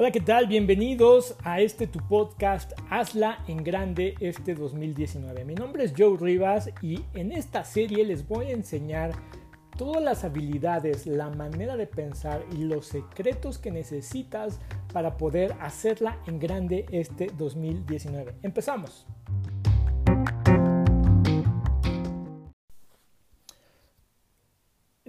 Hola, ¿qué tal? Bienvenidos a este tu podcast Hazla en Grande este 2019. Mi nombre es Joe Rivas y en esta serie les voy a enseñar todas las habilidades, la manera de pensar y los secretos que necesitas para poder hacerla en grande este 2019. Empezamos.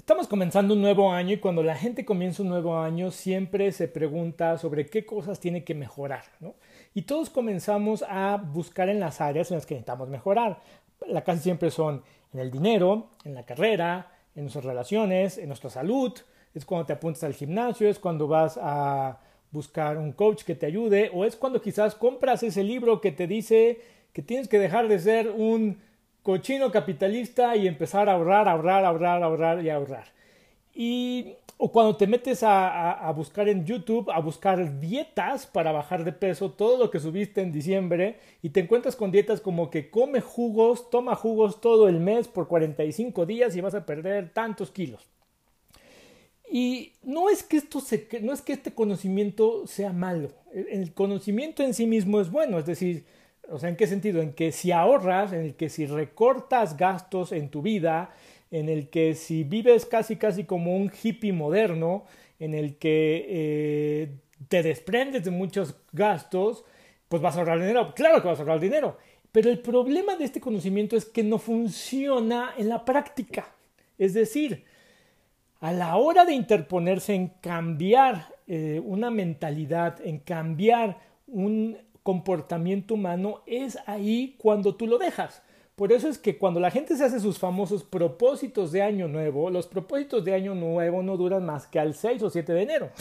Estamos comenzando un nuevo año y cuando la gente comienza un nuevo año siempre se pregunta sobre qué cosas tiene que mejorar. ¿no? Y todos comenzamos a buscar en las áreas en las que necesitamos mejorar. La casi siempre son en el dinero, en la carrera, en nuestras relaciones, en nuestra salud. Es cuando te apuntas al gimnasio, es cuando vas a buscar un coach que te ayude o es cuando quizás compras ese libro que te dice que tienes que dejar de ser un cochino capitalista y empezar a ahorrar, ahorrar, ahorrar, ahorrar y ahorrar. Y, o cuando te metes a, buscar en YouTube, a buscar dietas para bajar de peso, todo lo que subiste en diciembre, y te encuentras con dietas como que come jugos, toma jugos todo el mes por 45 días y vas a perder tantos kilos. Y no es que esto no es que este conocimiento sea malo. El conocimiento en sí mismo es bueno, es decir, o sea, ¿en qué sentido? En que si ahorras, en el que si recortas gastos en tu vida, en el que si vives casi casi como un hippie moderno, en el que eh, te desprendes de muchos gastos, pues vas a ahorrar dinero. Claro que vas a ahorrar dinero. Pero el problema de este conocimiento es que no funciona en la práctica. Es decir, a la hora de interponerse en cambiar eh, una mentalidad, en cambiar un comportamiento humano es ahí cuando tú lo dejas. Por eso es que cuando la gente se hace sus famosos propósitos de año nuevo, los propósitos de año nuevo no duran más que al 6 o 7 de enero.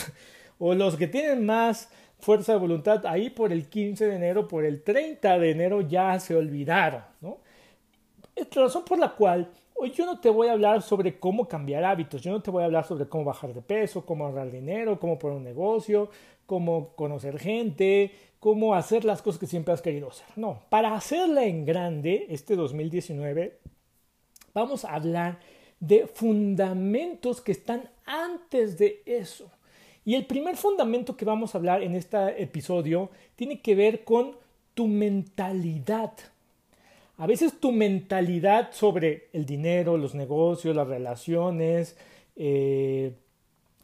O los que tienen más fuerza de voluntad, ahí por el 15 de enero, por el 30 de enero ya se olvidaron. ¿no? Es la razón por la cual hoy yo no te voy a hablar sobre cómo cambiar hábitos, yo no te voy a hablar sobre cómo bajar de peso, cómo ahorrar dinero, cómo poner un negocio, cómo conocer gente, cómo hacer las cosas que siempre has querido hacer. No, para hacerla en grande este 2019, vamos a hablar de fundamentos que están antes de eso. Y el primer fundamento que vamos a hablar en este episodio tiene que ver con tu mentalidad. A veces tu mentalidad sobre el dinero, los negocios, las relaciones, eh,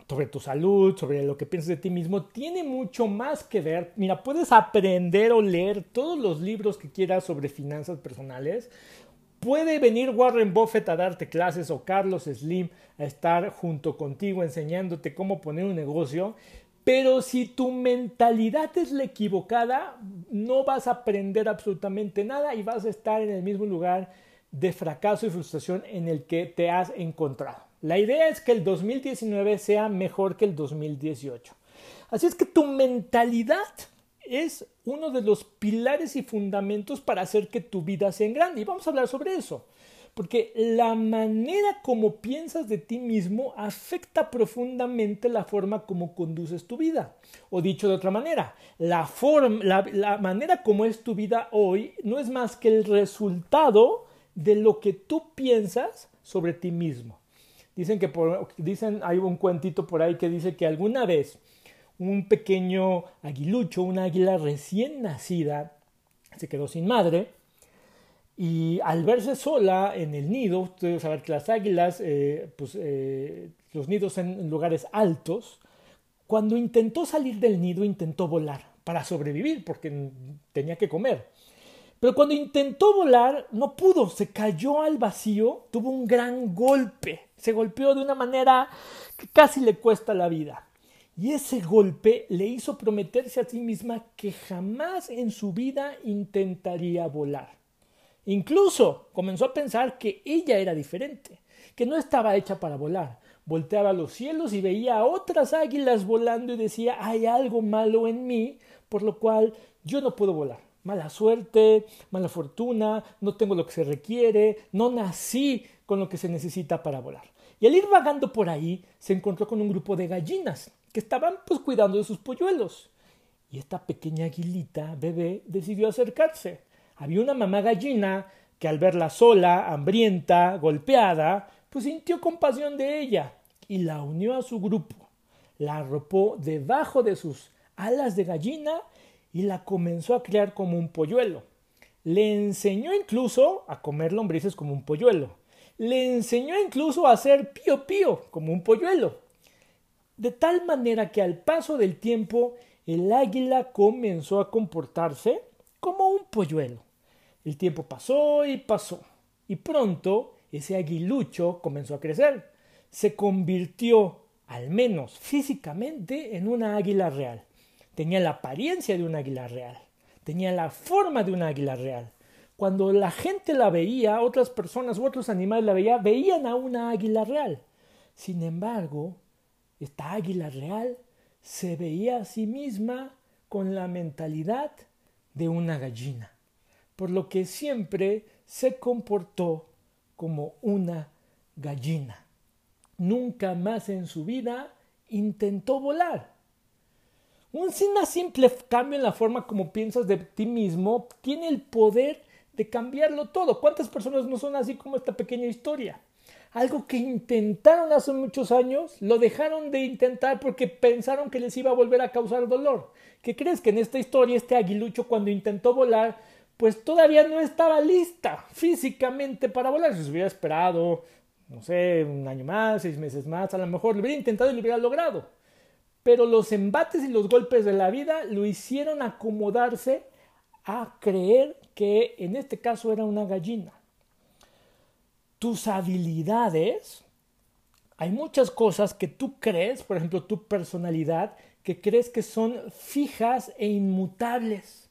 sobre tu salud, sobre lo que piensas de ti mismo, tiene mucho más que ver. Mira, puedes aprender o leer todos los libros que quieras sobre finanzas personales. Puede venir Warren Buffett a darte clases o Carlos Slim a estar junto contigo enseñándote cómo poner un negocio. Pero si tu mentalidad es la equivocada, no vas a aprender absolutamente nada y vas a estar en el mismo lugar de fracaso y frustración en el que te has encontrado. La idea es que el 2019 sea mejor que el 2018. Así es que tu mentalidad es uno de los pilares y fundamentos para hacer que tu vida sea grande. Y vamos a hablar sobre eso. Porque la manera como piensas de ti mismo afecta profundamente la forma como conduces tu vida. O dicho de otra manera, la, la, la manera como es tu vida hoy no es más que el resultado de lo que tú piensas sobre ti mismo. Dicen que por, dicen, hay un cuentito por ahí que dice que alguna vez un pequeño aguilucho, una águila recién nacida, se quedó sin madre y al verse sola en el nido, ustedes saben que las águilas, eh, pues eh, los nidos en lugares altos, cuando intentó salir del nido intentó volar para sobrevivir porque tenía que comer. Pero cuando intentó volar, no pudo, se cayó al vacío, tuvo un gran golpe, se golpeó de una manera que casi le cuesta la vida. Y ese golpe le hizo prometerse a sí misma que jamás en su vida intentaría volar. Incluso comenzó a pensar que ella era diferente, que no estaba hecha para volar. Volteaba los cielos y veía a otras águilas volando y decía, hay algo malo en mí, por lo cual yo no puedo volar mala suerte, mala fortuna, no tengo lo que se requiere, no nací con lo que se necesita para volar. Y al ir vagando por ahí, se encontró con un grupo de gallinas que estaban pues cuidando de sus polluelos. Y esta pequeña aguilita, bebé, decidió acercarse. Había una mamá gallina que al verla sola, hambrienta, golpeada, pues sintió compasión de ella y la unió a su grupo. La arropó debajo de sus alas de gallina y la comenzó a criar como un polluelo. Le enseñó incluso a comer lombrices como un polluelo. Le enseñó incluso a hacer pío pío como un polluelo. De tal manera que al paso del tiempo el águila comenzó a comportarse como un polluelo. El tiempo pasó y pasó, y pronto ese aguilucho comenzó a crecer. Se convirtió, al menos físicamente, en una águila real. Tenía la apariencia de un águila real. Tenía la forma de un águila real. Cuando la gente la veía, otras personas u otros animales la veían, veían a una águila real. Sin embargo, esta águila real se veía a sí misma con la mentalidad de una gallina, por lo que siempre se comportó como una gallina. Nunca más en su vida intentó volar. Un simple cambio en la forma como piensas de ti mismo tiene el poder de cambiarlo todo. ¿Cuántas personas no son así como esta pequeña historia? Algo que intentaron hace muchos años, lo dejaron de intentar porque pensaron que les iba a volver a causar dolor. ¿Qué crees que en esta historia este aguilucho cuando intentó volar, pues todavía no estaba lista físicamente para volar? Si se hubiera esperado, no sé, un año más, seis meses más, a lo mejor lo hubiera intentado y lo hubiera logrado. Pero los embates y los golpes de la vida lo hicieron acomodarse a creer que en este caso era una gallina tus habilidades, hay muchas cosas que tú crees, por ejemplo, tu personalidad, que crees que son fijas e inmutables,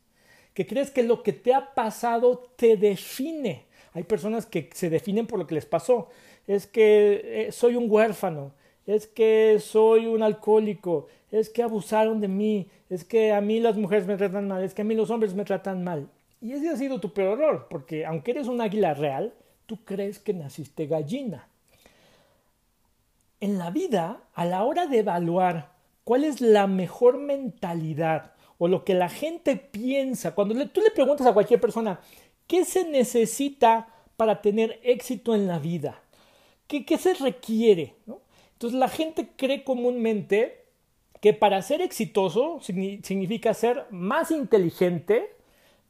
que crees que lo que te ha pasado te define. Hay personas que se definen por lo que les pasó. Es que eh, soy un huérfano, es que soy un alcohólico, es que abusaron de mí, es que a mí las mujeres me tratan mal, es que a mí los hombres me tratan mal. Y ese ha sido tu peor error, porque aunque eres un águila real, tú crees que naciste gallina. En la vida, a la hora de evaluar cuál es la mejor mentalidad o lo que la gente piensa, cuando tú le preguntas a cualquier persona, ¿qué se necesita para tener éxito en la vida? ¿Qué, qué se requiere? Entonces la gente cree comúnmente que para ser exitoso significa ser más inteligente,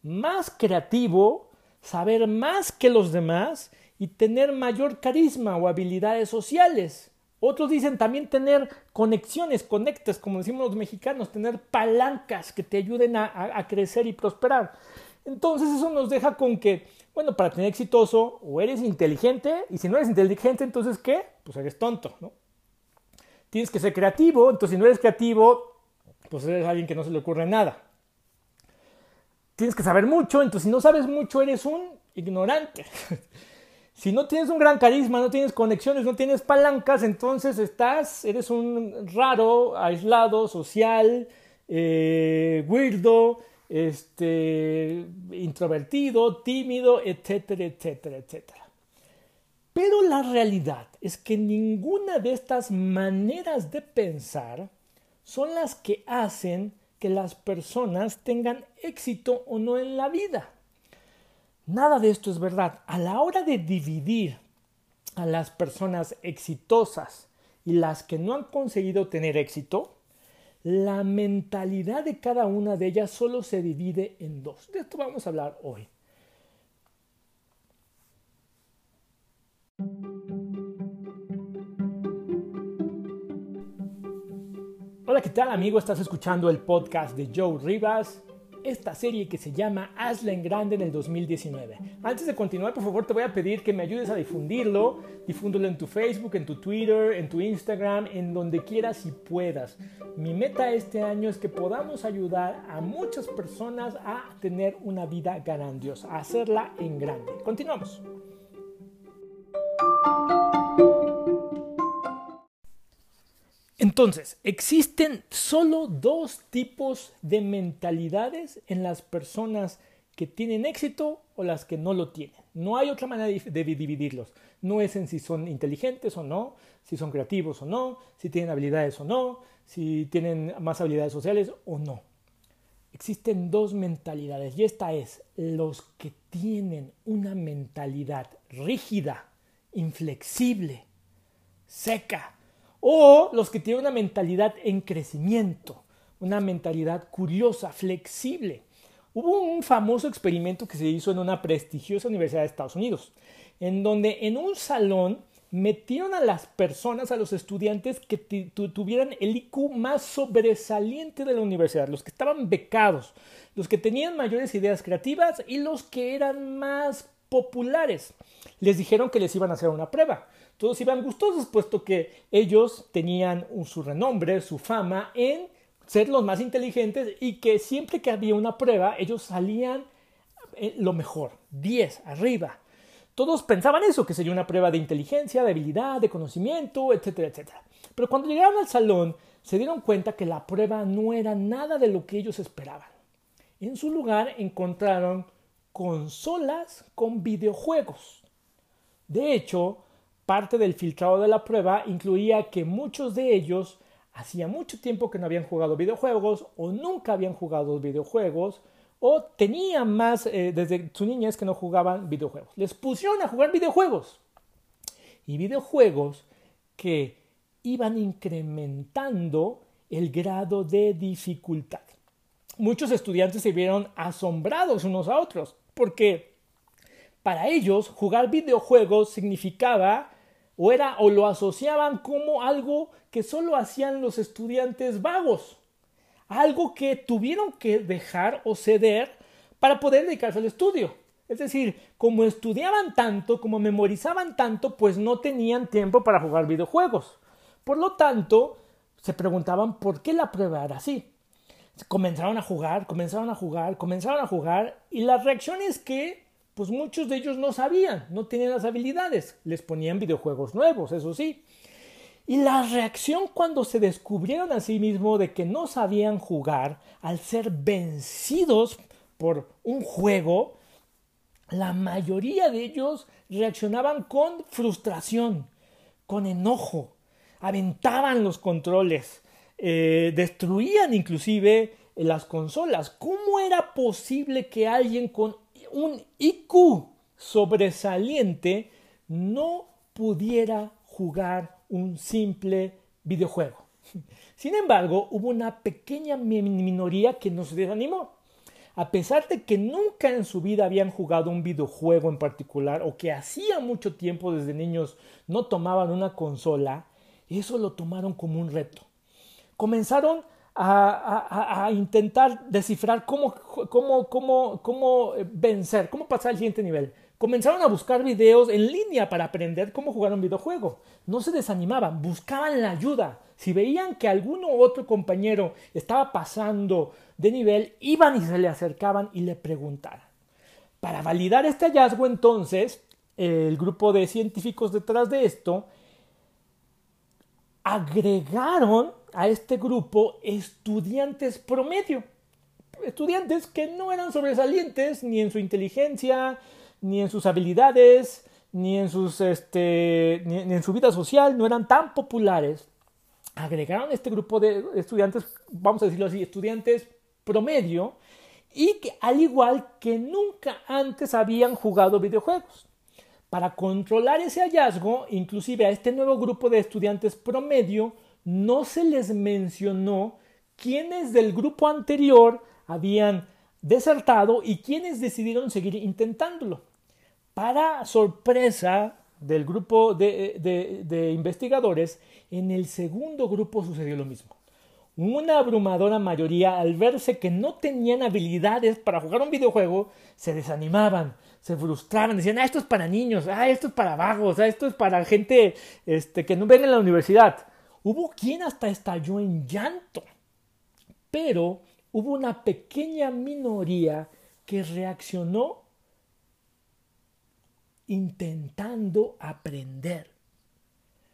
más creativo, saber más que los demás y tener mayor carisma o habilidades sociales. Otros dicen también tener conexiones, conectes, como decimos los mexicanos, tener palancas que te ayuden a, crecer y prosperar. Entonces eso nos deja con que, bueno, para tener exitoso o eres inteligente y si no eres inteligente, entonces ¿qué? Pues eres tonto, ¿no? Tienes que ser creativo, entonces si no eres creativo, pues eres alguien que no se le ocurre nada tienes que saber mucho, entonces si no sabes mucho eres un ignorante. si no tienes un gran carisma, no tienes conexiones, no tienes palancas, entonces estás, eres un raro, aislado, social, eh, weirdo, este, introvertido, tímido, etcétera, etcétera, etcétera. Pero la realidad es que ninguna de estas maneras de pensar son las que hacen que las personas tengan éxito o no en la vida. Nada de esto es verdad. A la hora de dividir a las personas exitosas y las que no han conseguido tener éxito, la mentalidad de cada una de ellas solo se divide en dos. De esto vamos a hablar hoy. Hola, ¿qué tal amigo? Estás escuchando el podcast de Joe Rivas, esta serie que se llama Hazla en Grande en el 2019. Antes de continuar, por favor, te voy a pedir que me ayudes a difundirlo. Difúndelo en tu Facebook, en tu Twitter, en tu Instagram, en donde quieras y puedas. Mi meta este año es que podamos ayudar a muchas personas a tener una vida grandiosa, a hacerla en grande. Continuamos. Entonces, existen solo dos tipos de mentalidades en las personas que tienen éxito o las que no lo tienen. No hay otra manera de dividirlos. No es en si son inteligentes o no, si son creativos o no, si tienen habilidades o no, si tienen más habilidades sociales o no. Existen dos mentalidades y esta es los que tienen una mentalidad rígida, inflexible, seca, o los que tienen una mentalidad en crecimiento, una mentalidad curiosa, flexible. Hubo un famoso experimento que se hizo en una prestigiosa universidad de Estados Unidos, en donde en un salón metieron a las personas, a los estudiantes que tuvieran el IQ más sobresaliente de la universidad, los que estaban becados, los que tenían mayores ideas creativas y los que eran más populares. Les dijeron que les iban a hacer una prueba. Todos iban gustosos, puesto que ellos tenían su renombre, su fama en ser los más inteligentes y que siempre que había una prueba, ellos salían eh, lo mejor, 10 arriba. Todos pensaban eso, que sería una prueba de inteligencia, de habilidad, de conocimiento, etcétera, etcétera. Pero cuando llegaron al salón, se dieron cuenta que la prueba no era nada de lo que ellos esperaban. En su lugar encontraron consolas con videojuegos. De hecho, parte del filtrado de la prueba incluía que muchos de ellos hacía mucho tiempo que no habían jugado videojuegos o nunca habían jugado videojuegos o tenían más eh, desde su niñez que no jugaban videojuegos. Les pusieron a jugar videojuegos. Y videojuegos que iban incrementando el grado de dificultad. Muchos estudiantes se vieron asombrados unos a otros, porque para ellos jugar videojuegos significaba o era o lo asociaban como algo que solo hacían los estudiantes vagos algo que tuvieron que dejar o ceder para poder dedicarse al estudio. Es decir, como estudiaban tanto, como memorizaban tanto, pues no tenían tiempo para jugar videojuegos. Por lo tanto, se preguntaban por qué la prueba era así. Comenzaron a jugar, comenzaron a jugar, comenzaron a jugar y la reacción es que pues muchos de ellos no sabían, no tenían las habilidades. Les ponían videojuegos nuevos, eso sí. Y la reacción cuando se descubrieron a sí mismos de que no sabían jugar al ser vencidos por un juego, la mayoría de ellos reaccionaban con frustración, con enojo, aventaban los controles, eh, destruían inclusive las consolas. ¿Cómo era posible que alguien con un IQ sobresaliente no pudiera jugar un simple videojuego. Sin embargo, hubo una pequeña minoría que nos desanimó. A pesar de que nunca en su vida habían jugado un videojuego en particular o que hacía mucho tiempo desde niños no tomaban una consola, eso lo tomaron como un reto. Comenzaron a, intentar descifrar cómo, cómo, cómo, cómo vencer, cómo pasar al siguiente nivel. Comenzaron a buscar videos en línea para aprender cómo jugar un videojuego. No se desanimaban, buscaban la ayuda. Si veían que alguno otro compañero estaba pasando de nivel, iban y se le acercaban y le preguntaban. Para validar este hallazgo, entonces, el grupo de científicos detrás de esto agregaron a este grupo estudiantes promedio. Estudiantes que no eran sobresalientes ni en su inteligencia, ni en sus habilidades, ni en, sus, este, ni, en su vida social, no eran tan populares, agregaron este grupo de estudiantes, vamos a decirlo así, estudiantes promedio, y que al igual que nunca antes habían jugado videojuegos. Para controlar ese hallazgo, inclusive a este nuevo grupo de estudiantes promedio, no se les mencionó quiénes del grupo anterior habían desertado y quienes decidieron seguir intentándolo. Para sorpresa del grupo de, investigadores, en el segundo grupo sucedió lo mismo. Una abrumadora mayoría, al verse que no tenían habilidades para jugar un videojuego, se desanimaban, se frustraban, decían, ah, esto es para niños, ah, esto es para vagos, ah, esto es para gente este, que no ven en la universidad. Hubo quien hasta estalló en llanto, pero hubo una pequeña minoría que reaccionó intentando aprender.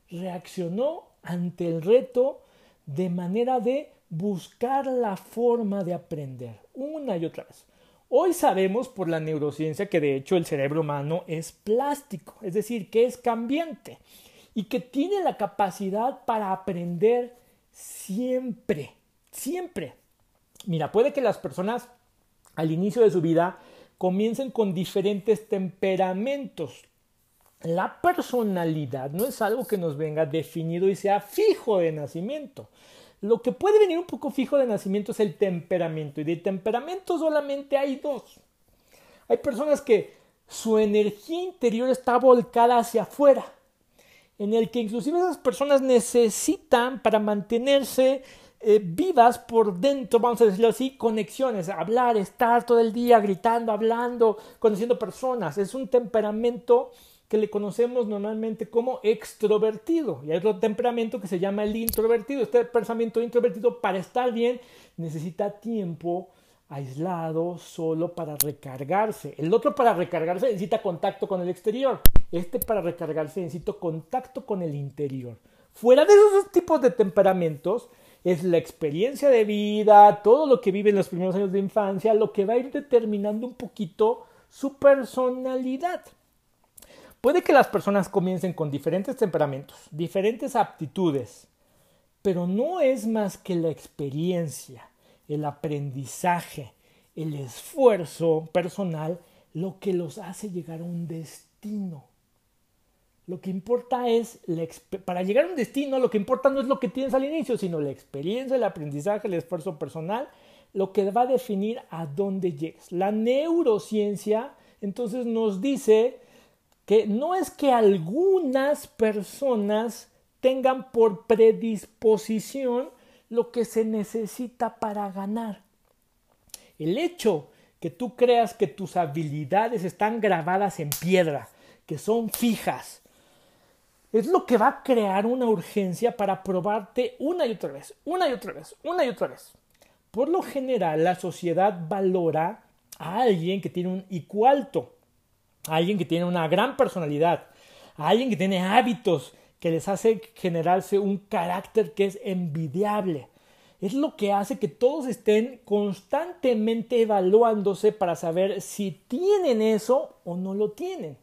Reaccionó ante el reto de manera de buscar la forma de aprender una y otra vez. Hoy sabemos por la neurociencia que de hecho el cerebro humano es plástico, es decir, que es cambiante y que tiene la capacidad para aprender siempre, siempre. Mira, puede que las personas al inicio de su vida comiencen con diferentes temperamentos. La personalidad no es algo que nos venga definido y sea fijo de nacimiento. Lo que puede venir un poco fijo de nacimiento es el temperamento. Y de temperamento solamente hay dos. Hay personas que su energía interior está volcada hacia afuera. En el que inclusive esas personas necesitan para mantenerse eh, vivas por dentro, vamos a decirlo así, conexiones, hablar, estar todo el día gritando, hablando, conociendo personas. Es un temperamento que le conocemos normalmente como extrovertido. Y hay otro temperamento que se llama el introvertido. Este pensamiento introvertido para estar bien necesita tiempo aislado, solo para recargarse. El otro para recargarse necesita contacto con el exterior. Este para recargarse necesita contacto con el interior. Fuera de esos tipos de temperamentos, es la experiencia de vida, todo lo que vive en los primeros años de infancia, lo que va a ir determinando un poquito su personalidad. Puede que las personas comiencen con diferentes temperamentos, diferentes aptitudes, pero no es más que la experiencia, el aprendizaje, el esfuerzo personal lo que los hace llegar a un destino. Lo que importa es, para llegar a un destino, lo que importa no es lo que tienes al inicio, sino la experiencia, el aprendizaje, el esfuerzo personal, lo que va a definir a dónde llegas. La neurociencia entonces nos dice que no es que algunas personas tengan por predisposición lo que se necesita para ganar. El hecho que tú creas que tus habilidades están grabadas en piedra, que son fijas, es lo que va a crear una urgencia para probarte una y otra vez, una y otra vez, una y otra vez. Por lo general, la sociedad valora a alguien que tiene un IQ alto, a alguien que tiene una gran personalidad, a alguien que tiene hábitos que les hace generarse un carácter que es envidiable. Es lo que hace que todos estén constantemente evaluándose para saber si tienen eso o no lo tienen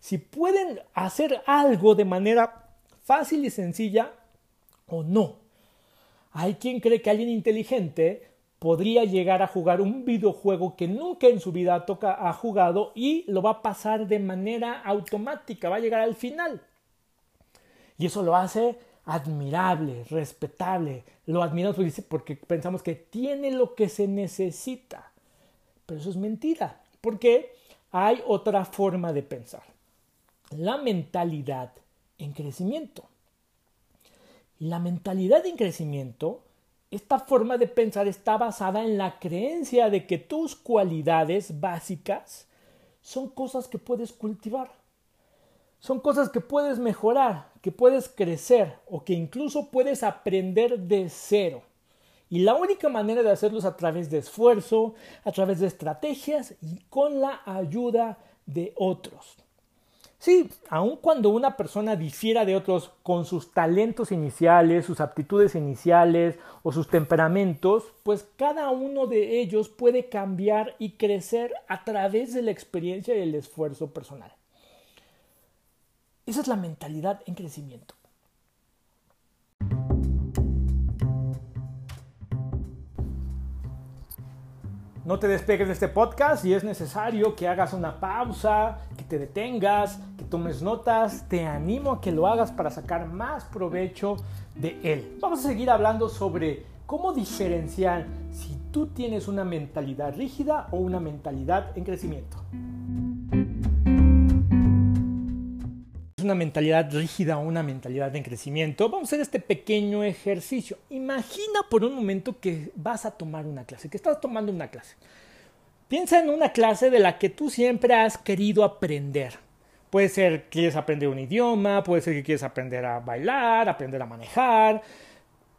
si pueden hacer algo de manera fácil y sencilla o no. Hay quien cree que alguien inteligente podría llegar a jugar un videojuego que nunca en su vida toca, ha jugado y lo va a pasar de manera automática, va a llegar al final. Y eso lo hace admirable, respetable. Lo admiramos porque pensamos que tiene lo que se necesita. Pero eso es mentira, porque hay otra forma de pensar la mentalidad en crecimiento. La mentalidad en crecimiento, esta forma de pensar está basada en la creencia de que tus cualidades básicas son cosas que puedes cultivar. Son cosas que puedes mejorar, que puedes crecer o que incluso puedes aprender de cero. Y la única manera de hacerlo es a través de esfuerzo, a través de estrategias y con la ayuda de otros. Sí, aun cuando una persona difiera de otros con sus talentos iniciales, sus aptitudes iniciales o sus temperamentos, pues cada uno de ellos puede cambiar y crecer a través de la experiencia y el esfuerzo personal. Esa es la mentalidad en crecimiento. No te despegues de este podcast y es necesario que hagas una pausa, que te detengas, que tomes notas. Te animo a que lo hagas para sacar más provecho de él. Vamos a seguir hablando sobre cómo diferenciar si tú tienes una mentalidad rígida o una mentalidad en crecimiento. Una mentalidad rígida o una mentalidad en crecimiento, vamos a hacer este pequeño ejercicio. Imagina por un momento que vas a tomar una clase, que estás tomando una clase. Piensa en una clase de la que tú siempre has querido aprender. Puede ser que quieres aprender un idioma, puede ser que quieres aprender a bailar, aprender a manejar,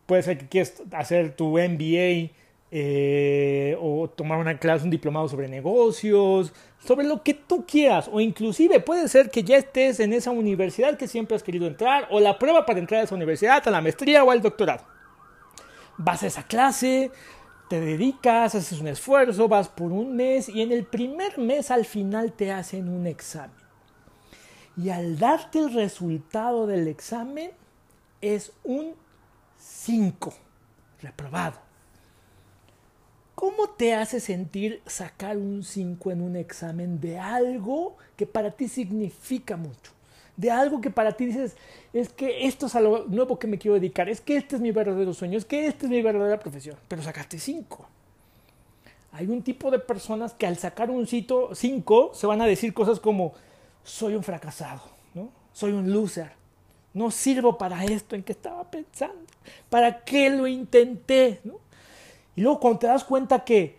puede ser que quieres hacer tu MBA eh, o tomar una clase, un diplomado sobre negocios, sobre lo que tú quieras, o inclusive puede ser que ya estés en esa universidad que siempre has querido entrar, o la prueba para entrar a esa universidad, a la maestría o al doctorado. Vas a esa clase, te dedicas, haces un esfuerzo, vas por un mes y en el primer mes al final te hacen un examen. Y al darte el resultado del examen es un 5, reprobado. ¿Cómo te hace sentir sacar un 5 en un examen de algo que para ti significa mucho? de algo que para ti dices, es que esto es a lo nuevo que me quiero dedicar, es que este es mi verdadero sueño, es que esta es mi verdadera profesión, pero sacaste cinco. Hay un tipo de personas que al sacar un cito cinco se van a decir cosas como, soy un fracasado, ¿no? soy un loser, no sirvo para esto en que estaba pensando, ¿para qué lo intenté? ¿no? Y luego cuando te das cuenta que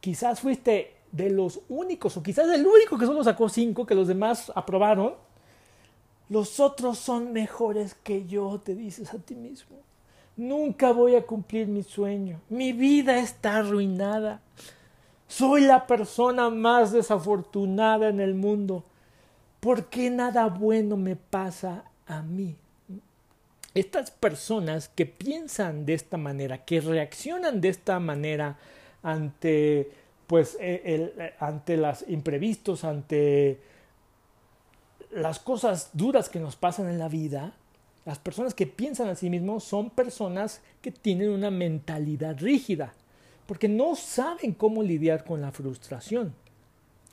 quizás fuiste de los únicos, o quizás el único que solo sacó cinco, que los demás aprobaron, los otros son mejores que yo, te dices a ti mismo. Nunca voy a cumplir mi sueño. Mi vida está arruinada. Soy la persona más desafortunada en el mundo. ¿Por qué nada bueno me pasa a mí? Estas personas que piensan de esta manera, que reaccionan de esta manera ante pues el, ante los imprevistos, ante las cosas duras que nos pasan en la vida, las personas que piensan a sí mismos son personas que tienen una mentalidad rígida, porque no saben cómo lidiar con la frustración,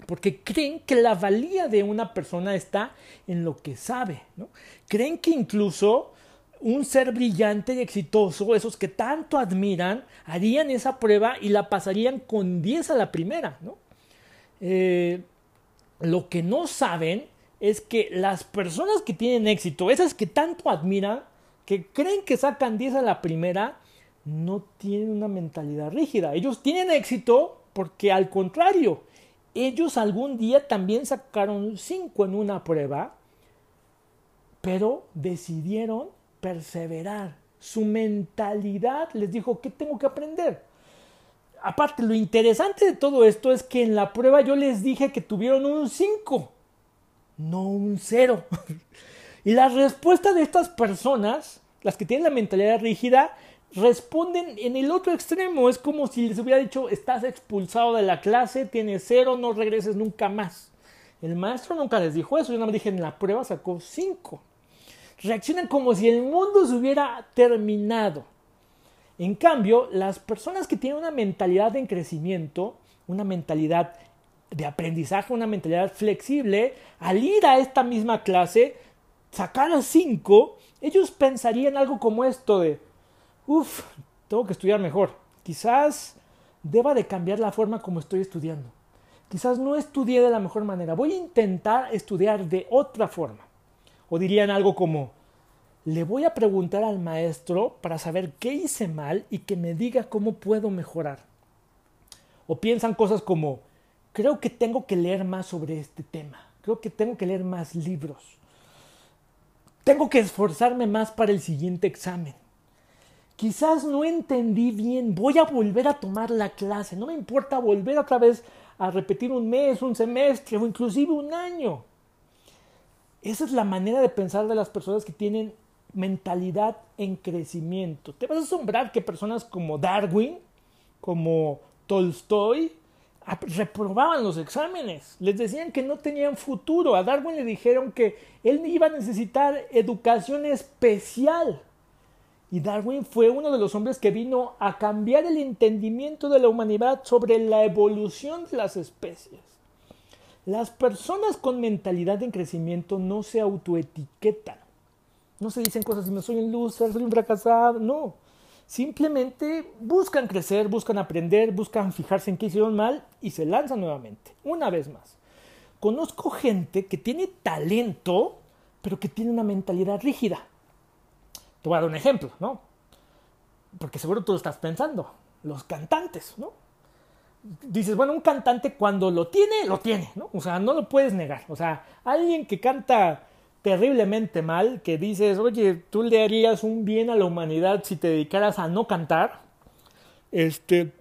porque creen que la valía de una persona está en lo que sabe, ¿no? Creen que incluso un ser brillante y exitoso, esos que tanto admiran, harían esa prueba y la pasarían con 10 a la primera, ¿no? Eh, lo que no saben es que las personas que tienen éxito, esas que tanto admiran, que creen que sacan 10 a la primera, no tienen una mentalidad rígida. Ellos tienen éxito porque al contrario, ellos algún día también sacaron 5 en una prueba, pero decidieron perseverar. Su mentalidad les dijo, ¿qué tengo que aprender? Aparte, lo interesante de todo esto es que en la prueba yo les dije que tuvieron un 5 no un cero. y la respuesta de estas personas, las que tienen la mentalidad rígida, responden en el otro extremo. Es como si les hubiera dicho, estás expulsado de la clase, tienes cero, no regreses nunca más. El maestro nunca les dijo eso, yo no me dije en la prueba sacó cinco. Reaccionan como si el mundo se hubiera terminado. En cambio, las personas que tienen una mentalidad en crecimiento, una mentalidad de aprendizaje, una mentalidad flexible, al ir a esta misma clase, sacar a cinco, ellos pensarían algo como esto de, uff, tengo que estudiar mejor. Quizás deba de cambiar la forma como estoy estudiando. Quizás no estudié de la mejor manera. Voy a intentar estudiar de otra forma. O dirían algo como, le voy a preguntar al maestro para saber qué hice mal y que me diga cómo puedo mejorar. O piensan cosas como, creo que tengo que leer más sobre este tema, creo que tengo que leer más libros, tengo que esforzarme más para el siguiente examen. Quizás no entendí bien, voy a volver a tomar la clase, no me importa volver otra vez a repetir un mes, un semestre o inclusive un año. Esa es la manera de pensar de las personas que tienen mentalidad en crecimiento. Te vas a asombrar que personas como Darwin, como Tolstoy, reprobaban los exámenes, les decían que no tenían futuro, a Darwin le dijeron que él iba a necesitar educación especial. Y Darwin fue uno de los hombres que vino a cambiar el entendimiento de la humanidad sobre la evolución de las especies. Las personas con mentalidad en crecimiento no se autoetiquetan. No se dicen cosas como soy un loser, soy un fracasado, no Simplemente buscan crecer, buscan aprender, buscan fijarse en qué hicieron mal y se lanzan nuevamente, una vez más. Conozco gente que tiene talento, pero que tiene una mentalidad rígida. Te voy a dar un ejemplo, ¿no? Porque seguro tú lo estás pensando. Los cantantes, ¿no? Dices, bueno, un cantante cuando lo tiene, lo tiene, ¿no? O sea, no lo puedes negar. O sea, alguien que canta terriblemente mal, que dices, oye, tú le harías un bien a la humanidad si te dedicaras a no cantar, este,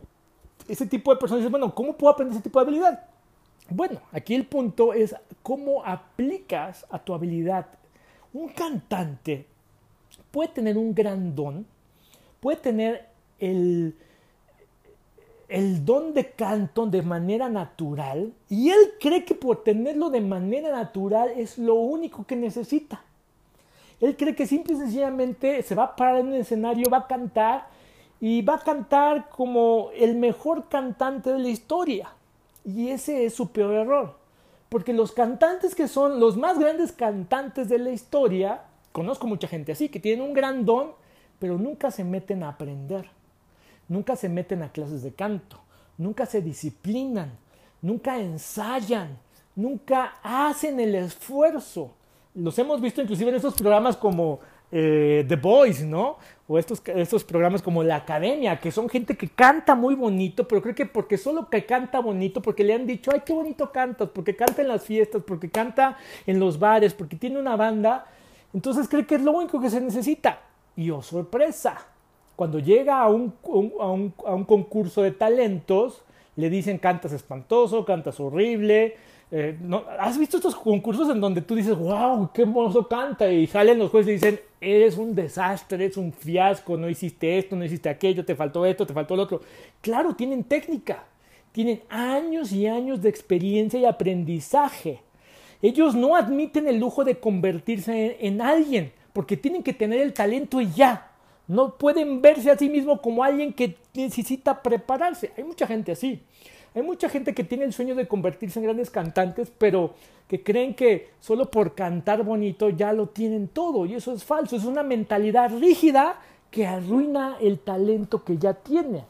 ese tipo de personas dicen, bueno, ¿cómo puedo aprender ese tipo de habilidad? Bueno, aquí el punto es cómo aplicas a tu habilidad. Un cantante puede tener un gran don, puede tener el, el don de canto de manera natural y él cree que por tenerlo de manera natural es lo único que necesita. Él cree que simple y sencillamente se va a parar en un escenario, va a cantar y va a cantar como el mejor cantante de la historia. Y ese es su peor error. Porque los cantantes que son los más grandes cantantes de la historia, conozco mucha gente así, que tienen un gran don, pero nunca se meten a aprender, nunca se meten a clases de canto, nunca se disciplinan, nunca ensayan, nunca hacen el esfuerzo. Los hemos visto inclusive en estos programas como eh, The Voice, ¿no? O estos, estos programas como La Academia, que son gente que canta muy bonito, pero creo que porque solo que canta bonito, porque le han dicho, ay, qué bonito cantas, porque canta en las fiestas, porque canta en los bares, porque tiene una banda, entonces cree que es lo único que se necesita. Y oh sorpresa, cuando llega a un, a un, a un concurso de talentos, le dicen cantas espantoso, cantas horrible, eh, ¿no? ¿Has visto estos concursos en donde tú dices, wow, qué hermoso canta? Y salen los jueces y dicen, eres un desastre, eres un fiasco, no hiciste esto, no hiciste aquello, te faltó esto, te faltó lo otro. Claro, tienen técnica, tienen años y años de experiencia y aprendizaje. Ellos no admiten el lujo de convertirse en, en alguien, porque tienen que tener el talento y ya. No pueden verse a sí mismos como alguien que necesita prepararse. Hay mucha gente así. Hay mucha gente que tiene el sueño de convertirse en grandes cantantes, pero que creen que solo por cantar bonito ya lo tienen todo y eso es falso, es una mentalidad rígida que arruina el talento que ya tiene.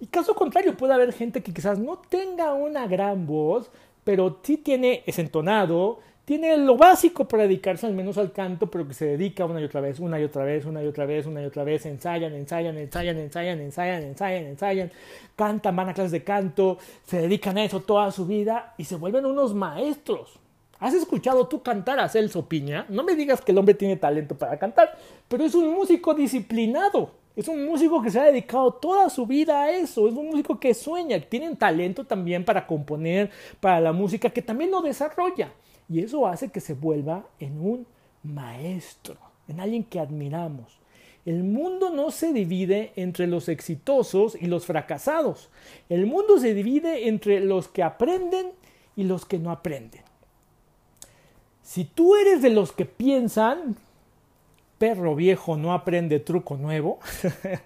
Y caso contrario, puede haber gente que quizás no tenga una gran voz, pero sí tiene, es entonado, tiene lo básico para dedicarse al menos al canto, pero que se dedica una y otra vez, una y otra vez, una y otra vez, una y otra vez, ensayan, ensayan, ensayan, ensayan, ensayan, ensayan, ensayan, cantan, van a clases de canto, se dedican a eso toda su vida y se vuelven unos maestros. ¿Has escuchado tú cantar a Celso Piña? No me digas que el hombre tiene talento para cantar, pero es un músico disciplinado. Es un músico que se ha dedicado toda su vida a eso. Es un músico que sueña. Tienen talento también para componer, para la música, que también lo desarrolla. Y eso hace que se vuelva en un maestro, en alguien que admiramos. El mundo no se divide entre los exitosos y los fracasados. El mundo se divide entre los que aprenden y los que no aprenden. Si tú eres de los que piensan perro viejo no aprende truco nuevo.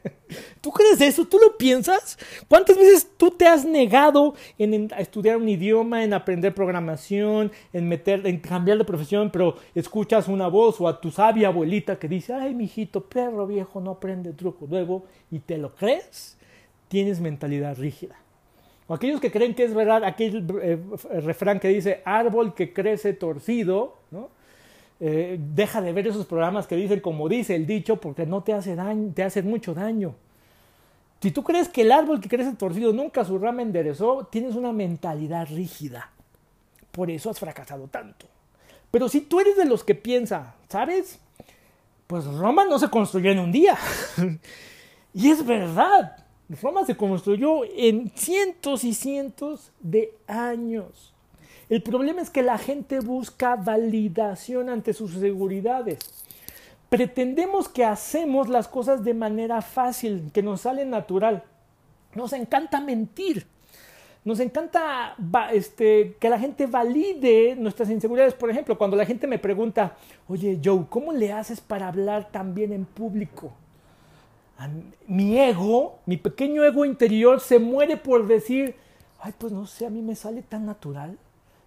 ¿Tú crees eso? ¿Tú lo piensas? ¿Cuántas veces tú te has negado en, estudiar un idioma, en aprender programación, en meter, en cambiar de profesión, pero escuchas una voz o a tu sabia abuelita que dice, ay, mijito, perro viejo no aprende truco nuevo y te lo crees? Tienes mentalidad rígida. O aquellos que creen que es verdad aquel eh, refrán que dice árbol que crece torcido, ¿no? Eh, deja de ver esos programas que dicen como dice el dicho porque no te hace daño, te hacen mucho daño. Si tú crees que el árbol que crece torcido nunca su rama enderezó, tienes una mentalidad rígida. Por eso has fracasado tanto. Pero si tú eres de los que piensa, ¿sabes? Pues Roma no se construyó en un día. y es verdad. Roma se construyó en cientos y cientos de años. El problema es que la gente busca validación ante sus seguridades. Pretendemos que hacemos las cosas de manera fácil, que nos sale natural. Nos encanta mentir. Nos encanta este, que la gente valide nuestras inseguridades. Por ejemplo, cuando la gente me pregunta, oye Joe, ¿cómo le haces para hablar tan bien en público? Mi ego, mi pequeño ego interior se muere por decir, ay, pues no sé, a mí me sale tan natural.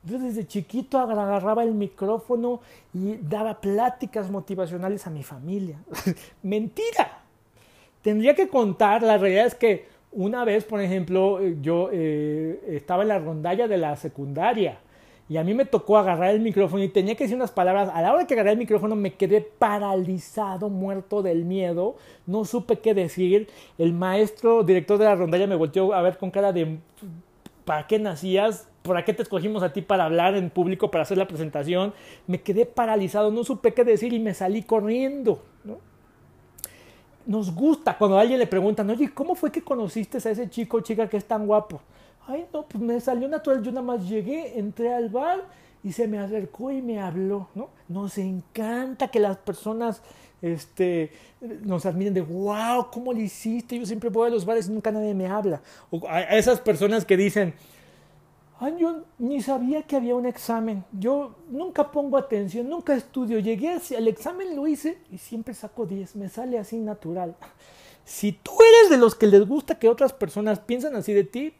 Yo desde chiquito agarraba el micrófono y daba pláticas motivacionales a mi familia. Mentira. Tendría que contar, la realidad es que una vez, por ejemplo, yo eh, estaba en la rondalla de la secundaria y a mí me tocó agarrar el micrófono y tenía que decir unas palabras. A la hora que agarré el micrófono me quedé paralizado, muerto del miedo. No supe qué decir. El maestro, director de la rondalla, me volteó a ver con cara de ¿para qué nacías? ¿Para qué te escogimos a ti para hablar en público, para hacer la presentación? Me quedé paralizado, no supe qué decir y me salí corriendo. Nos gusta cuando a alguien le preguntan, oye, ¿cómo fue que conociste a ese chico o chica que es tan guapo? Ay, no, pues me salió natural, yo nada más llegué, entré al bar y se me acercó y me habló, ¿no? Nos encanta que las personas este, nos admiren de, wow, ¿cómo lo hiciste? Yo siempre voy a los bares y nunca nadie me habla. A esas personas que dicen, Ay, yo ni sabía que había un examen. Yo nunca pongo atención, nunca estudio. Llegué al examen, lo hice y siempre saco 10. Me sale así natural. Si tú eres de los que les gusta que otras personas piensen así de ti,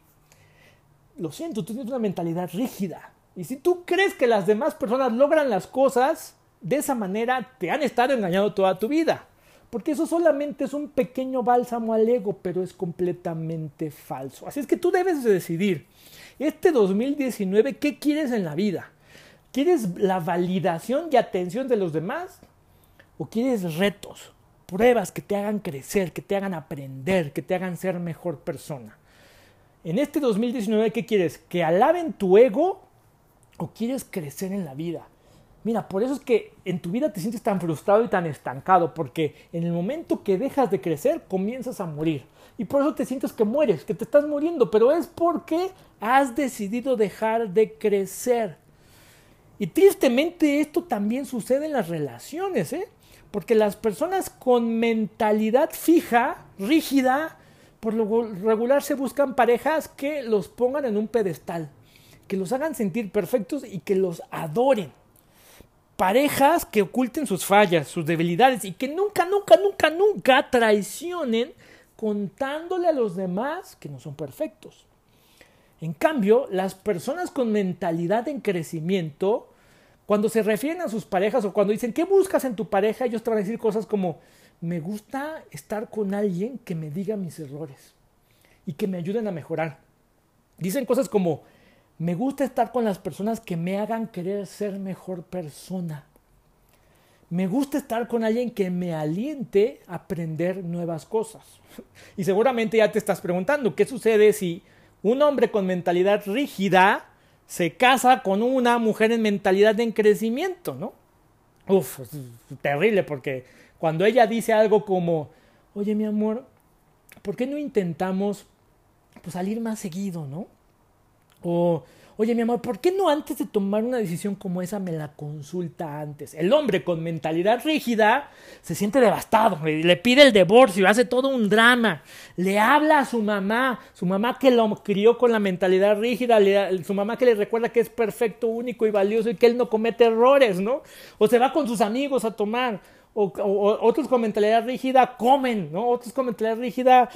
lo siento, tú tienes una mentalidad rígida. Y si tú crees que las demás personas logran las cosas de esa manera, te han estado engañando toda tu vida. Porque eso solamente es un pequeño bálsamo al ego, pero es completamente falso. Así es que tú debes de decidir, este 2019, ¿qué quieres en la vida? ¿Quieres la validación y atención de los demás? ¿O quieres retos, pruebas que te hagan crecer, que te hagan aprender, que te hagan ser mejor persona? En este 2019, ¿qué quieres? ¿Que alaben tu ego o quieres crecer en la vida? Mira, por eso es que en tu vida te sientes tan frustrado y tan estancado, porque en el momento que dejas de crecer, comienzas a morir. Y por eso te sientes que mueres, que te estás muriendo, pero es porque has decidido dejar de crecer. Y tristemente esto también sucede en las relaciones, ¿eh? Porque las personas con mentalidad fija, rígida, por lo regular se buscan parejas que los pongan en un pedestal, que los hagan sentir perfectos y que los adoren. Parejas que oculten sus fallas, sus debilidades y que nunca, nunca, nunca, nunca traicionen contándole a los demás que no son perfectos. En cambio, las personas con mentalidad en crecimiento, cuando se refieren a sus parejas o cuando dicen, ¿qué buscas en tu pareja? Ellos te van a decir cosas como, me gusta estar con alguien que me diga mis errores y que me ayuden a mejorar. Dicen cosas como, me gusta estar con las personas que me hagan querer ser mejor persona. Me gusta estar con alguien que me aliente a aprender nuevas cosas. Y seguramente ya te estás preguntando, ¿qué sucede si un hombre con mentalidad rígida se casa con una mujer en mentalidad en crecimiento, ¿no? Uf, es terrible porque cuando ella dice algo como, oye mi amor, ¿por qué no intentamos pues, salir más seguido, ¿no? O Oye, mi amor, ¿por qué no antes de tomar una decisión como esa me la consulta antes? El hombre con mentalidad rígida se siente devastado, le pide el divorcio, hace todo un drama, le habla a su mamá, su mamá que lo crió con la mentalidad rígida, su mamá que le recuerda que es perfecto, único y valioso y que él no comete errores, ¿no? O se va con sus amigos a tomar, o, otros con mentalidad rígida comen, ¿no? Otros con mentalidad rígida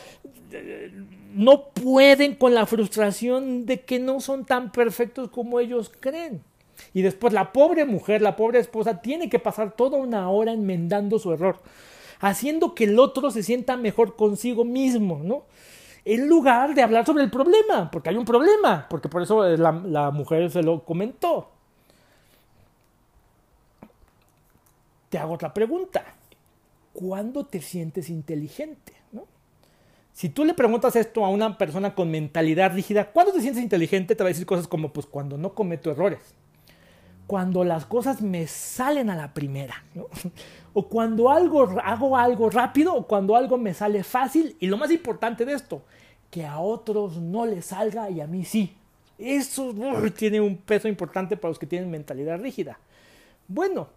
eh, no pueden con la frustración de que no son tan perfectos como ellos creen. Y después la pobre mujer, la pobre esposa, tiene que pasar toda una hora enmendando su error, haciendo que el otro se sienta mejor consigo mismo, ¿no? En lugar de hablar sobre el problema, porque hay un problema, porque por eso la, la mujer se lo comentó. Te hago otra pregunta. ¿Cuándo te sientes inteligente? Si tú le preguntas esto a una persona con mentalidad rígida, ¿cuándo te sientes inteligente? Te va a decir cosas como, pues cuando no cometo errores. Cuando las cosas me salen a la primera. O cuando algo, hago algo rápido o cuando algo me sale fácil. Y lo más importante de esto, que a otros no les salga y a mí sí. Eso tiene un peso importante para los que tienen mentalidad rígida. Bueno,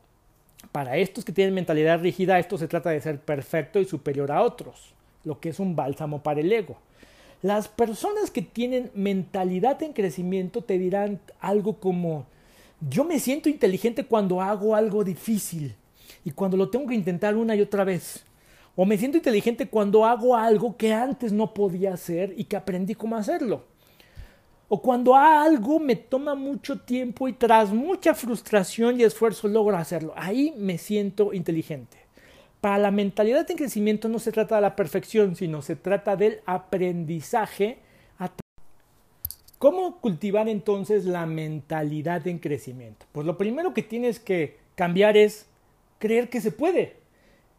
para estos que tienen mentalidad rígida, esto se trata de ser perfecto y superior a otros lo que es un bálsamo para el ego. Las personas que tienen mentalidad en crecimiento te dirán algo como, yo me siento inteligente cuando hago algo difícil y cuando lo tengo que intentar una y otra vez. O me siento inteligente cuando hago algo que antes no podía hacer y que aprendí cómo hacerlo. O cuando algo me toma mucho tiempo y tras mucha frustración y esfuerzo logro hacerlo. Ahí me siento inteligente. Para la mentalidad de crecimiento no se trata de la perfección, sino se trata del aprendizaje. ¿Cómo cultivar entonces la mentalidad en crecimiento? Pues lo primero que tienes que cambiar es creer que se puede.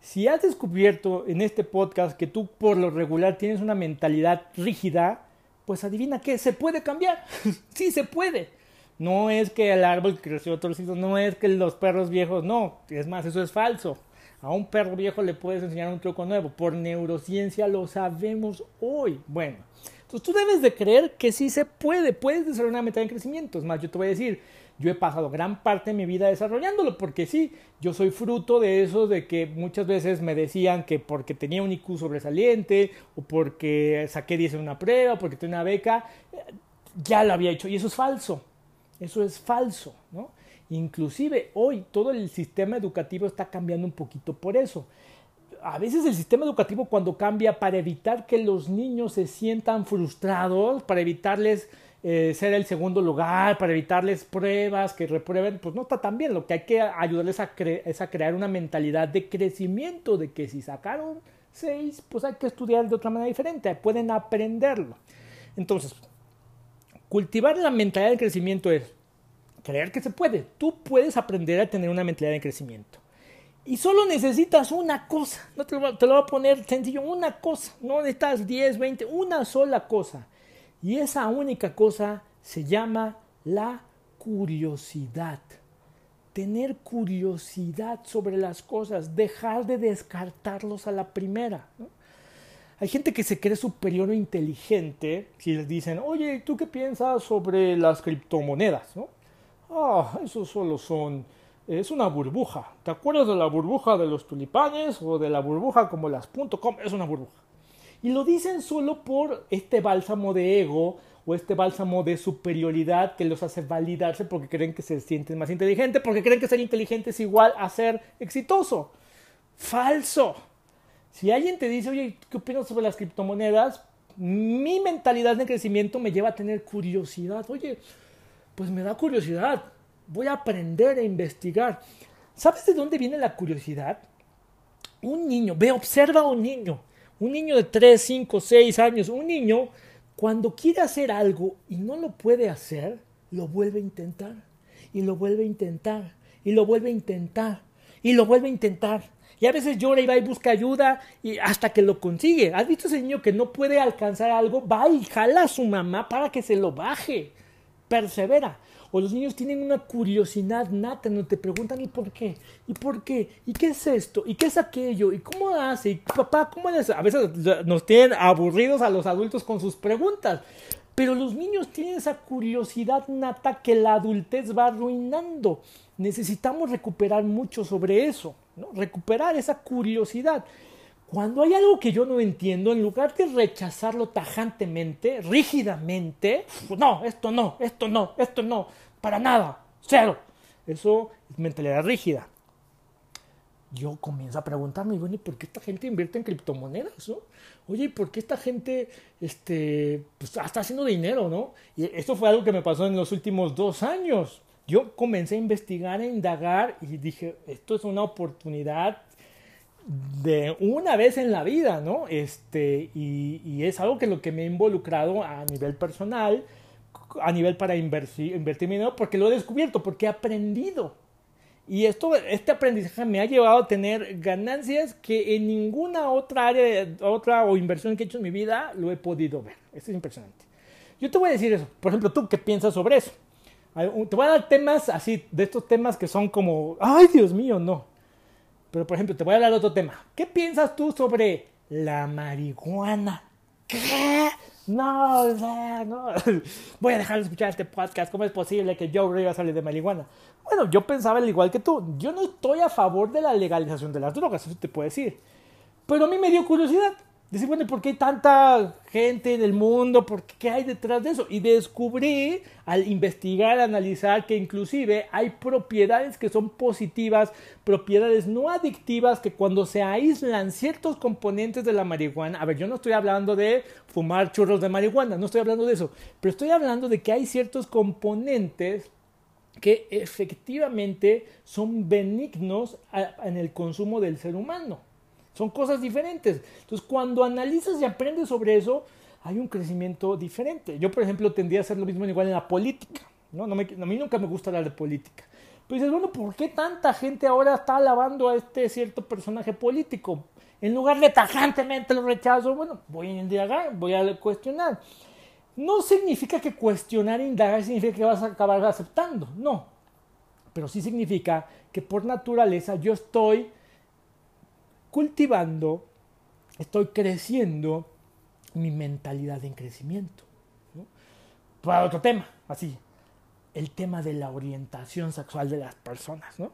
Si has descubierto en este podcast que tú por lo regular tienes una mentalidad rígida, pues adivina qué, se puede cambiar. sí, se puede. No es que el árbol creció torcido, no es que los perros viejos, no, es más, eso es falso. A un perro viejo le puedes enseñar un truco nuevo. Por neurociencia lo sabemos hoy. Bueno, entonces tú debes de creer que sí se puede. Puedes desarrollar una meta de crecimiento. Es más, yo te voy a decir, yo he pasado gran parte de mi vida desarrollándolo, porque sí, yo soy fruto de eso, de que muchas veces me decían que porque tenía un IQ sobresaliente, o porque saqué 10 en una prueba, o porque tenía una beca, ya lo había hecho, y eso es falso. Eso es falso, ¿no? Inclusive hoy todo el sistema educativo está cambiando un poquito por eso. A veces el sistema educativo cuando cambia para evitar que los niños se sientan frustrados, para evitarles eh, ser el segundo lugar para evitarles pruebas que reprueben, pues no está tan bien. Lo que hay que ayudarles a es a crear una mentalidad de crecimiento, de que si sacaron seis, pues hay que estudiar de otra manera diferente, pueden aprenderlo. Entonces, cultivar la mentalidad de crecimiento es creer que se puede. Tú puedes aprender a tener una mentalidad de crecimiento. Y solo necesitas una cosa. No te te lo voy a poner sencillo, una cosa. No necesitas 10, 20, una sola cosa. Y esa única cosa se llama la curiosidad. Tener curiosidad sobre las cosas, dejar de descartarlos a la primera. Hay gente que se cree superior o inteligente si les dicen, oye, ¿tú qué piensas sobre las criptomonedas? ¿no? Ah, eso solo son, es una burbuja. ¿Te acuerdas de la burbuja de los tulipanes o de la burbuja como las .com? Es una burbuja. Y lo dicen solo por este bálsamo de ego o este bálsamo de superioridad que los hace validarse porque creen que se sienten más inteligentes, porque creen que ser inteligente es igual a ser exitoso. Falso. Si alguien te dice, oye, ¿qué opinas sobre las criptomonedas? Mi mentalidad de crecimiento me lleva a tener curiosidad. Oye, pues me da curiosidad. Voy a aprender a investigar. ¿Sabes de dónde viene la curiosidad? Un niño, ve, observa a un niño. Un niño de 3, 5, 6 años, un niño, cuando quiere hacer algo y no lo puede hacer, lo vuelve a intentar. Y lo vuelve a intentar. Y lo vuelve a intentar. Y lo vuelve a intentar. Y a veces llora y va y busca ayuda y hasta que lo consigue. ¿Has visto ese niño que no puede alcanzar algo? Va y jala a su mamá para que se lo baje. Persevera. O los niños tienen una curiosidad nata, no te preguntan ¿y por qué? ¿Y por qué? ¿Y qué es esto? ¿Y qué es aquello? ¿Y cómo hace? ¿Y papá, cómo es? A veces nos tienen aburridos a los adultos con sus preguntas. Pero los niños tienen esa curiosidad nata que la adultez va arruinando. Necesitamos recuperar mucho sobre eso. Recuperar esa curiosidad. Cuando hay algo que yo no entiendo, en lugar de rechazarlo tajantemente, rígidamente, no, esto no, esto no, esto no, para nada, cero. Eso es mentalidad rígida. Yo comienzo a preguntarme, bueno, ¿y por qué esta gente invierte en criptomonedas? ¿no? Oye, ¿y por qué esta gente este, pues, está haciendo dinero? ¿no? Y esto fue algo que me pasó en los últimos dos años yo comencé a investigar, a indagar y dije, esto es una oportunidad de una vez en la vida, ¿no? Este, y, es algo que lo que me he involucrado a nivel personal, a nivel para invertir, invertir mi dinero, porque lo he descubierto, porque he aprendido. Y esto, este aprendizaje me ha llevado a tener ganancias que en ninguna otra área, otra o inversión que he hecho en mi vida lo he podido ver. Esto es impresionante. Yo te voy a decir eso. Por ejemplo, ¿tú qué piensas sobre eso? Te voy a dar temas así, de estos temas que son como, ay Dios mío, no. Pero por ejemplo, te voy a hablar de otro tema. ¿Qué piensas tú sobre la marihuana? ¿Qué? No, no. Voy a dejar de escuchar este podcast. ¿Cómo es posible que Joe Rivas hable de marihuana? Bueno, yo pensaba al igual que tú. Yo no estoy a favor de la legalización de las drogas, eso te puedo decir. Pero a mí me dio curiosidad. Decir, bueno, ¿por qué hay tanta gente en el mundo? ¿Por qué, hay detrás de eso? Y descubrí al investigar, analizar que inclusive hay propiedades que son positivas, propiedades no adictivas que cuando se aíslan ciertos componentes de la marihuana, a ver, yo no estoy hablando de fumar churros de marihuana, no estoy hablando de eso, pero estoy hablando de que hay ciertos componentes que efectivamente son benignos en el consumo del ser humano. Son cosas diferentes. Entonces, cuando analizas y aprendes sobre eso, hay un crecimiento diferente. Yo, por ejemplo, tendría a hacer lo mismo igual en la política. ¿no? No me, a mí nunca me gusta hablar de política. Pero dices, bueno, ¿por qué tanta gente ahora está alabando a este cierto personaje político? En lugar de tajantemente lo rechazo, bueno, voy a indagar, voy a cuestionar. No significa que cuestionar e indagar significa que vas a acabar aceptando, no. Pero sí significa que por naturaleza yo estoy cultivando, estoy creciendo mi mentalidad en crecimiento. Para otro tema, así, el tema de la orientación sexual de las personas. ¿no?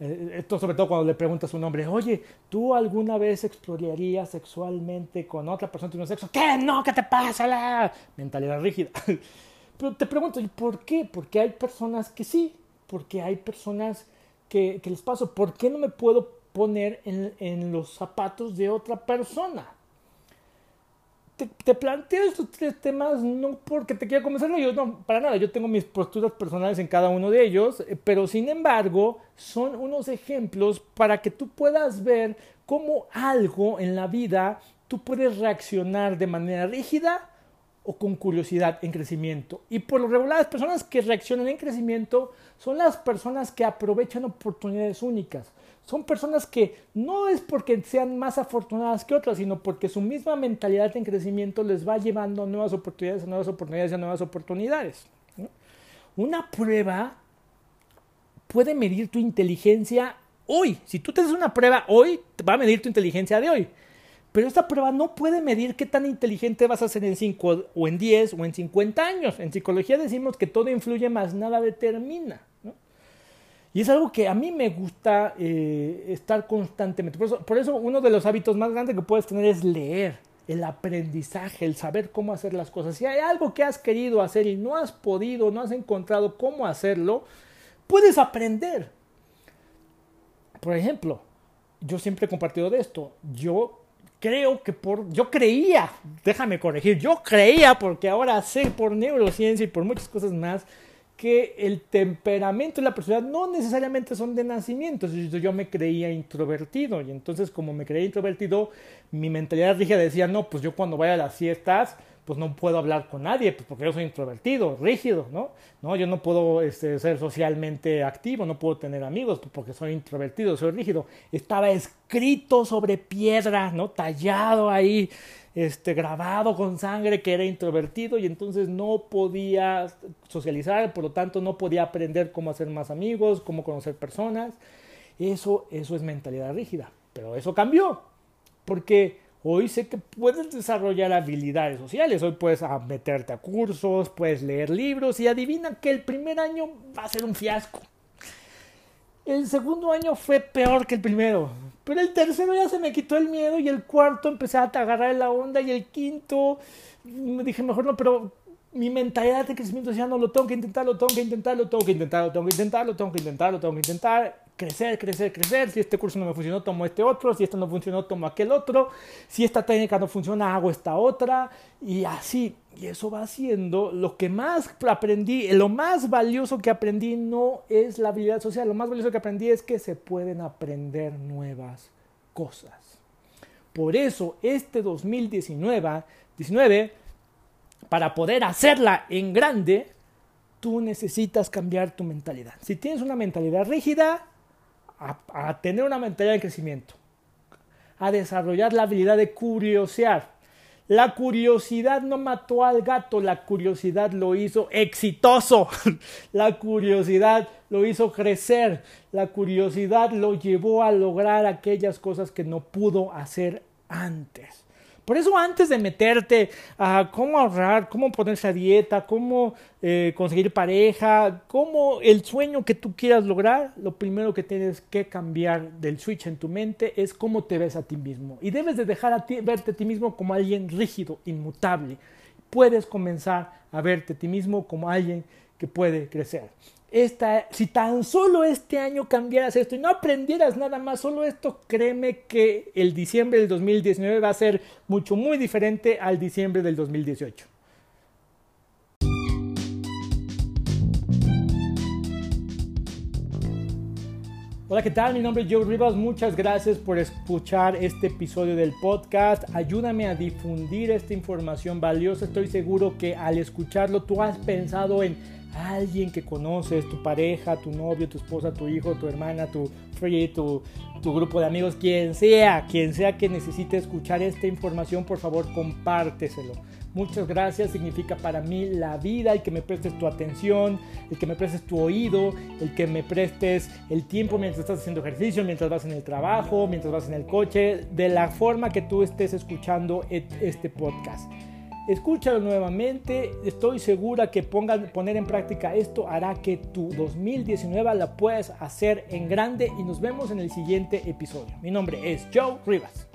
Eh, esto sobre todo cuando le preguntas a un hombre, oye, ¿tú alguna vez explorarías sexualmente con otra persona de un sexo? ¿Qué? No, ¿qué te pasa? La mentalidad rígida. Pero te pregunto, ¿y por qué? Porque hay personas que sí, porque hay personas que, que les paso, ¿por qué no me puedo poner en, los zapatos de otra persona. te, planteo estos tres temas no porque te quiera convencerlo, yo no, para nada, yo tengo mis posturas personales en cada uno de ellos, eh, pero sin embargo son unos ejemplos para que tú puedas ver cómo algo en la vida tú puedes reaccionar de manera rígida o con curiosidad en crecimiento. Y por lo regular las personas que reaccionan en crecimiento son las personas que aprovechan oportunidades únicas son personas que no es porque sean más afortunadas que otras, sino porque su misma mentalidad en crecimiento les va llevando nuevas oportunidades, a nuevas oportunidades, a nuevas oportunidades. Una prueba puede medir tu inteligencia hoy. Si tú te haces una prueba hoy, va a medir tu inteligencia de hoy. Pero esta prueba no puede medir qué tan inteligente vas a ser en 5 o en 10 o en 50 años. En psicología decimos que todo influye más nada determina. Y es algo que a mí me gusta eh, estar constantemente. Por eso, uno de los hábitos más grandes que puedes tener es leer, el aprendizaje, el saber cómo hacer las cosas. Si hay algo que has querido hacer y no has podido, no has encontrado cómo hacerlo, puedes aprender. Por ejemplo, yo siempre he compartido de esto. Yo creo que por, yo creía, déjame corregir, yo creía porque ahora sé por neurociencia y por muchas cosas más, que el temperamento y la personalidad no necesariamente son de nacimiento. Yo me creía introvertido y entonces como me creía introvertido, mi mentalidad rígida decía, no, pues yo cuando vaya a las fiestas, pues no puedo hablar con nadie, pues porque yo soy introvertido, rígido, ¿no? ¿No? Yo no puedo este, ser socialmente activo, no puedo tener amigos pues porque soy introvertido, soy rígido. Estaba escrito sobre piedra, ¿no? Tallado ahí este, grabado con sangre que era introvertido y entonces no podía socializar, por lo tanto no podía aprender cómo hacer más amigos, cómo conocer personas. Eso, eso es mentalidad rígida. Pero eso cambió, porque hoy sé que puedes desarrollar habilidades sociales. Hoy puedes meterte a cursos, puedes leer libros y adivina que el primer año va a ser un fiasco. El segundo año fue peor que el primero. Pero el tercero ya se me quitó el miedo y el cuarto empecé a agarrar la onda y el quinto me dije mejor no, pero mi mentalidad de crecimiento decía no, lo tengo que intentar, lo tengo que intentar, lo tengo que intentar, lo tengo que intentar, lo tengo que intentar, lo tengo que intentar crecer, crecer, crecer. Si este curso no me funcionó, tomo este otro. Si esto no funcionó, tomo aquel otro. Si esta técnica no funciona, hago esta otra. Y así. Y eso va haciendo lo que más aprendí, lo más valioso que aprendí no es la habilidad social. Lo más valioso que aprendí es que se pueden aprender nuevas cosas. Por eso este 2019, 19, para poder hacerla en grande, tú necesitas cambiar tu mentalidad. Si tienes una mentalidad rígida, a, tener una mentalidad de crecimiento, a desarrollar la habilidad de curiosear. La curiosidad no mató al gato, la curiosidad lo hizo exitoso, la curiosidad lo hizo crecer, la curiosidad lo llevó a lograr aquellas cosas que no pudo hacer antes. Por eso antes de meterte a cómo ahorrar, cómo ponerse a dieta, cómo eh, conseguir pareja, cómo el sueño que tú quieras lograr, lo primero que tienes que cambiar del switch en tu mente es cómo te ves a ti mismo. Y debes de dejar a ti, verte a ti mismo como alguien rígido, inmutable. Puedes comenzar a verte a ti mismo como alguien que puede crecer esta, si tan solo este año cambiaras esto y no aprendieras nada más, solo esto, créeme que el diciembre del 2019 va a ser mucho, muy diferente al diciembre del 2018. Hola, ¿qué tal? Mi nombre es Joe Rivas. Muchas gracias por escuchar este episodio del podcast. Ayúdame a difundir esta información valiosa. Estoy seguro que al escucharlo tú has pensado en alguien que conoces, tu pareja, tu novio, tu esposa, tu hijo, tu hermana, tu free, tu, tu grupo de amigos, quien sea, quien sea que necesite escuchar esta información, por favor compárteselo. Muchas gracias significa para mí la vida, el que me prestes tu atención, el que me prestes tu oído, el que me prestes el tiempo mientras estás haciendo ejercicio, mientras vas en el trabajo, mientras vas en el coche, de la forma que tú estés escuchando este podcast. Escúchalo nuevamente, estoy segura que pongan, poner en práctica esto hará que tu 2019 la puedas hacer en grande y nos vemos en el siguiente episodio. Mi nombre es Joe Rivas.